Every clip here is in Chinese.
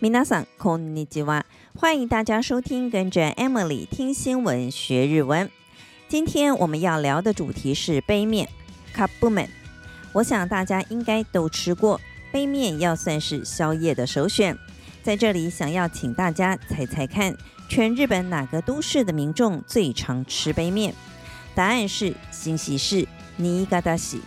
皆さんこんにちは，欢迎大家收听，跟着 Emily 听新闻学日文。今天我们要聊的主题是杯面，カップ麺。我想大家应该都吃过，杯面要算是宵夜的首选。在这里想要请大家猜猜看，全日本哪个都市的民众最常吃杯面？答案是新潟市新潟市。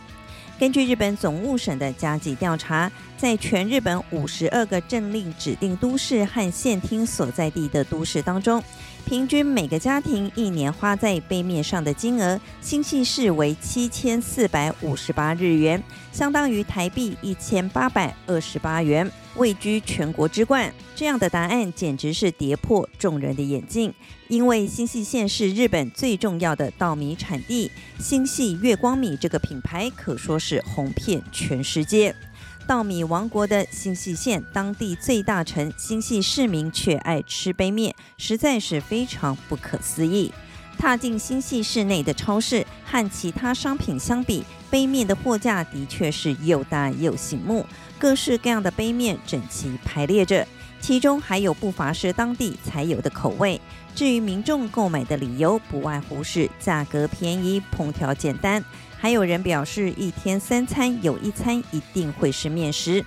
根据日本总务省的加急调查，在全日本五十二个政令指定都市和县厅所在地的都市当中，平均每个家庭一年花在杯面上的金额，新潟市为七千四百五十八日元，相当于台币一千八百二十八元。位居全国之冠，这样的答案简直是跌破众人的眼镜。因为新潟县是日本最重要的稻米产地，新潟月光米这个品牌可说是红遍全世界。稻米王国的新系县当地最大城新系市民却爱吃杯面，实在是非常不可思议。踏进新系市内的超市，和其他商品相比，杯面的货架的确是又大又醒目。各式各样的杯面整齐排列着，其中还有不乏是当地才有的口味。至于民众购买的理由，不外乎是价格便宜、烹调简单，还有人表示一天三餐有一餐一定会是面食。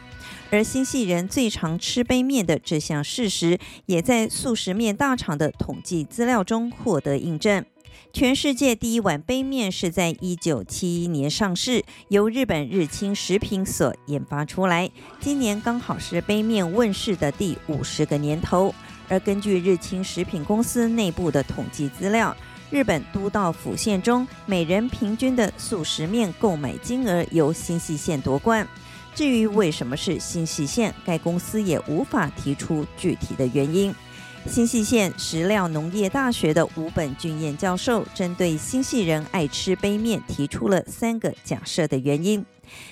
而新系人最常吃杯面的这项事实，也在速食面大厂的统计资料中获得印证。全世界第一碗杯面是在一九七一年上市，由日本日清食品所研发出来。今年刚好是杯面问世的第五十个年头。而根据日清食品公司内部的统计资料，日本都道府县中每人平均的素食面购买金额由新细县夺冠。至于为什么是新细县，该公司也无法提出具体的原因。新潟县石料农业大学的吴本俊彦教授针对新系人爱吃杯面提出了三个假设的原因。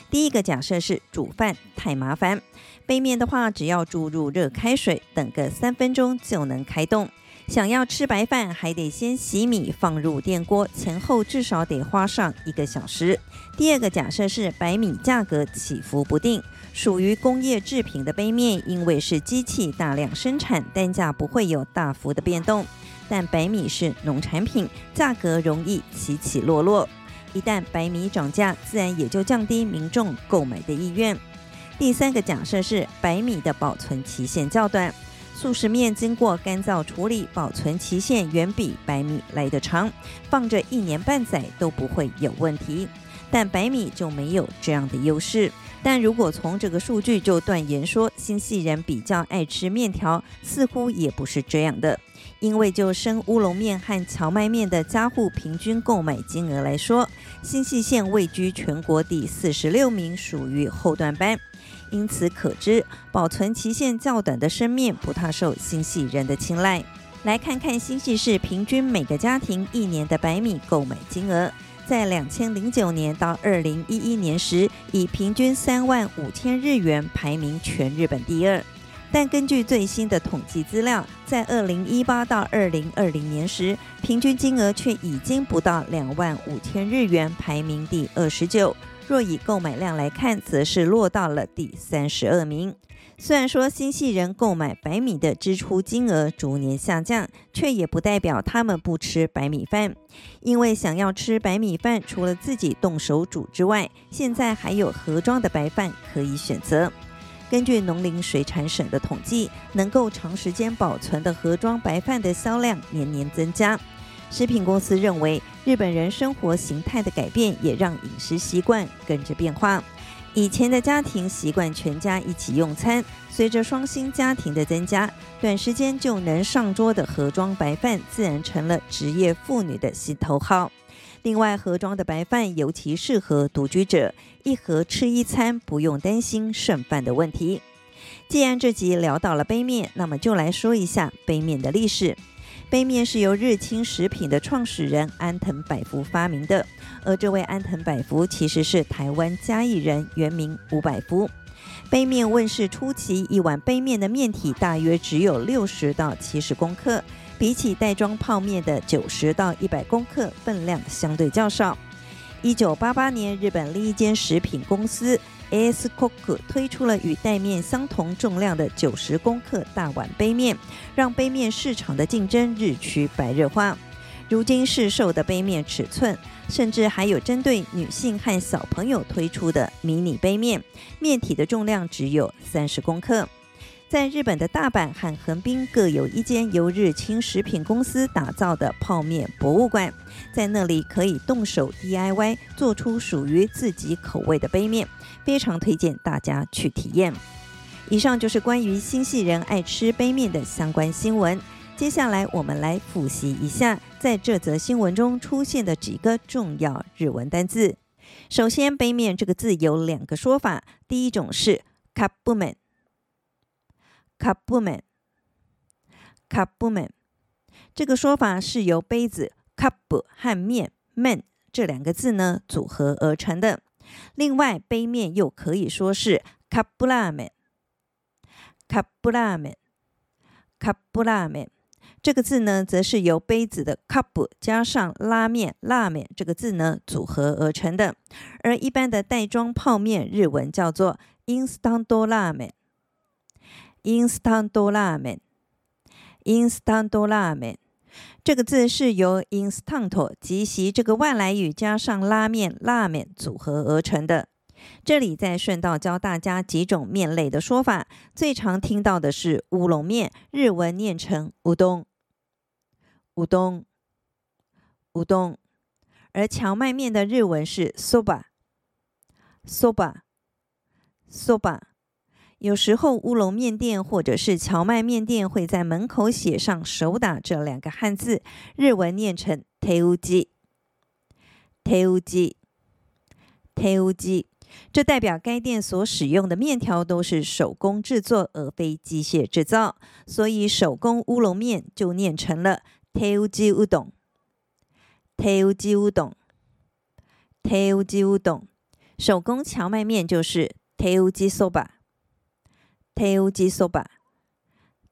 第一个假设是煮饭太麻烦，杯面的话只要注入热开水，等个三分钟就能开动。想要吃白饭，还得先洗米放入电锅，前后至少得花上一个小时。第二个假设是白米价格起伏不定。属于工业制品的杯面，因为是机器大量生产，单价不会有大幅的变动。但白米是农产品，价格容易起起落落。一旦白米涨价，自然也就降低民众购买的意愿。第三个假设是白米的保存期限较短，速食面经过干燥处理，保存期限远比白米来得长，放着一年半载都不会有问题。但白米就没有这样的优势。但如果从这个数据就断言说新潟人比较爱吃面条，似乎也不是这样的。因为就生乌龙面和荞麦面的家户平均购买金额来说，新西县位居全国第四十六名，属于后段班。因此可知，保存期限较短的生面不太受新系人的青睐。来看看新系市平均每个家庭一年的白米购买金额。在两千零九年到二零一一年时，以平均三万五千日元排名全日本第二。但根据最新的统计资料，在二零一八到二零二零年时，平均金额却已经不到两万五千日元，排名第二十九。若以购买量来看，则是落到了第三十二名。虽然说新潟人购买白米的支出金额逐年下降，却也不代表他们不吃白米饭。因为想要吃白米饭，除了自己动手煮之外，现在还有盒装的白饭可以选择。根据农林水产省的统计，能够长时间保存的盒装白饭的销量年年增加。食品公司认为，日本人生活形态的改变也让饮食习惯跟着变化。以前的家庭习惯全家一起用餐，随着双薪家庭的增加，短时间就能上桌的盒装白饭自然成了职业妇女的心头好。另外，盒装的白饭尤其适合独居者，一盒吃一餐，不用担心剩饭的问题。既然这集聊到了杯面，那么就来说一下杯面的历史。杯面是由日清食品的创始人安藤百福发明的，而这位安藤百福其实是台湾嘉义人，原名吴百福。杯面问世初期，一碗杯面的面体大约只有六十到七十公克，比起袋装泡面的九十到一百公克，分量相对较少。一九八八年，日本另一间食品公司 AS Cook 推出了与袋面相同重量的九十公克大碗杯面，让杯面市场的竞争日趋白热化。如今市售的杯面尺寸，甚至还有针对女性和小朋友推出的迷你杯面，面体的重量只有三十公克。在日本的大阪和横滨各有一间由日清食品公司打造的泡面博物馆，在那里可以动手 DIY 做出属于自己口味的杯面，非常推荐大家去体验。以上就是关于新潟人爱吃杯面的相关新闻。接下来我们来复习一下在这则新闻中出现的几个重要日文单字。首先，杯面这个字有两个说法，第一种是カップ 卡布们卡布们这个说法是由杯子 cup 和面 man 这两个字呢组合而成的。另外杯面又可以说是 kablammon kablammon kablammon 这个字呢则是由杯子的 cup 加上拉面拉面这个字呢组合而成的。而一般的袋装泡面日文叫做 instantanella 们 インスタントラーメン，インスタントラーメン，这个字是由インスタント即席这个外来语加上拉面拉面组合而成的。这里再顺道教大家几种面类的说法，最常听到的是乌龙面，日文念成乌冬，乌冬，乌冬，而蕎麦面的日文是 soba，soba，soba。 有时候乌龙面店或者是蕎麦面店会在门口写上“手打”这两个汉字，日文念成“手打ち”。手打ち，手打ち，这代表该店所使用的面条都是手工制作而非机械制造，所以手工乌龙面就念成了“手打ちうどん”。手打ちうどん，手打ちうどん，手工蕎麦面就是“手打 ちそば”。手打ちそば，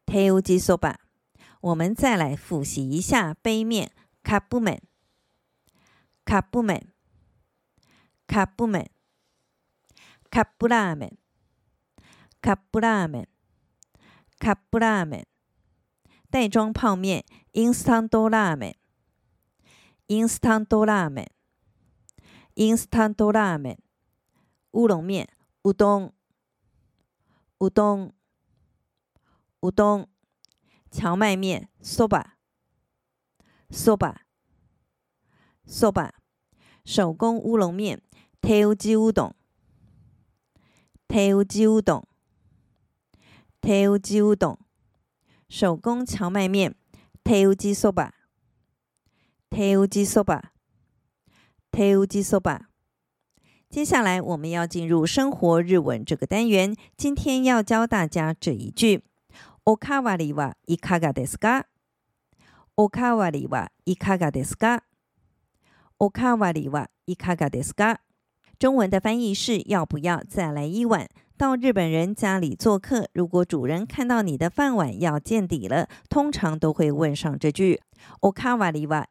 手打ちそば。我们再来复习一下杯面，カップ麺，カップ麺，カップ面，カップラーメン，カップラーメン，カップラーメン。袋装泡面，インスタントラーメン，インスタントラーメン，インスタントラーメン。乌龙面，うどん。 乌冬，乌冬，蕎麦面，soba，soba，soba，手工乌龙面，手打ちうどん，手打ちうどん，手打ちうどん，手工蕎麦面，手打ちそ 接下来我们要进入生活日文这个单元。今天要教大家这一句：おかわりはいかがですか？おかわりはいかがですか？おかわりはいかがですか？中文的翻译是要不要再来一碗？到日本人家里做客，如果主人看到你的饭碗要见底了，通常都会问上这句：おかわりは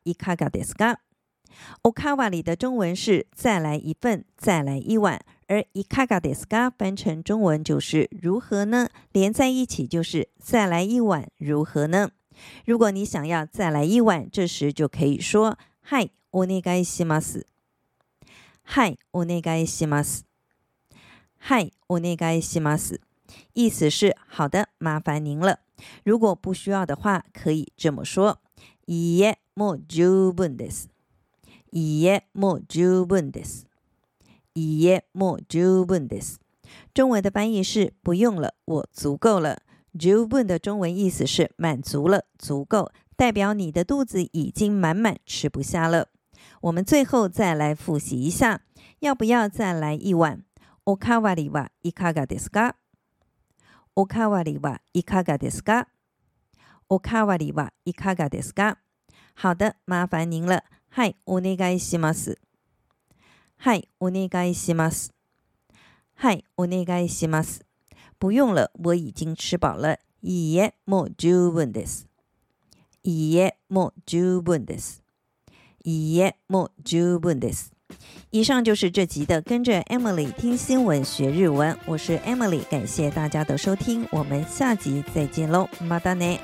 いかがですか？おかわり的中文是再来一份，再来一碗，而いかがですか翻成中文就是如何呢？连在一起就是再来一碗，如何呢？如果你想要再来一碗，这时就可以说はい、お愿いします。はい、お愿いします。はい、お愿いします。意思是好的，麻烦您了。如果不需要的话，可以这么说：いいえ、もう十分です。 いいえ、もう十分です。いいえ、もう十分です。中文的翻译是不用了，我足够了。十分的中文意思是满足了，足够，代表你的肚子已经满满，吃不下了。我们最后再来复习一下，要不要再来一碗？おかわりはいかがですか？おかわりはいかがですか？おかわりはいかがですか？好的，麻烦您了。 はい、お愿いします。はい、お愿いします。はい、お愿いします。不用了，我已经吃饱了。いいえ、もう十分です。いいえ、もう十分です。いいえ、もう十分です。 以上就是这集的跟着 Emily 听新闻学日文，我是 Emily，感谢大家的收听，我们下集再见喽，またね。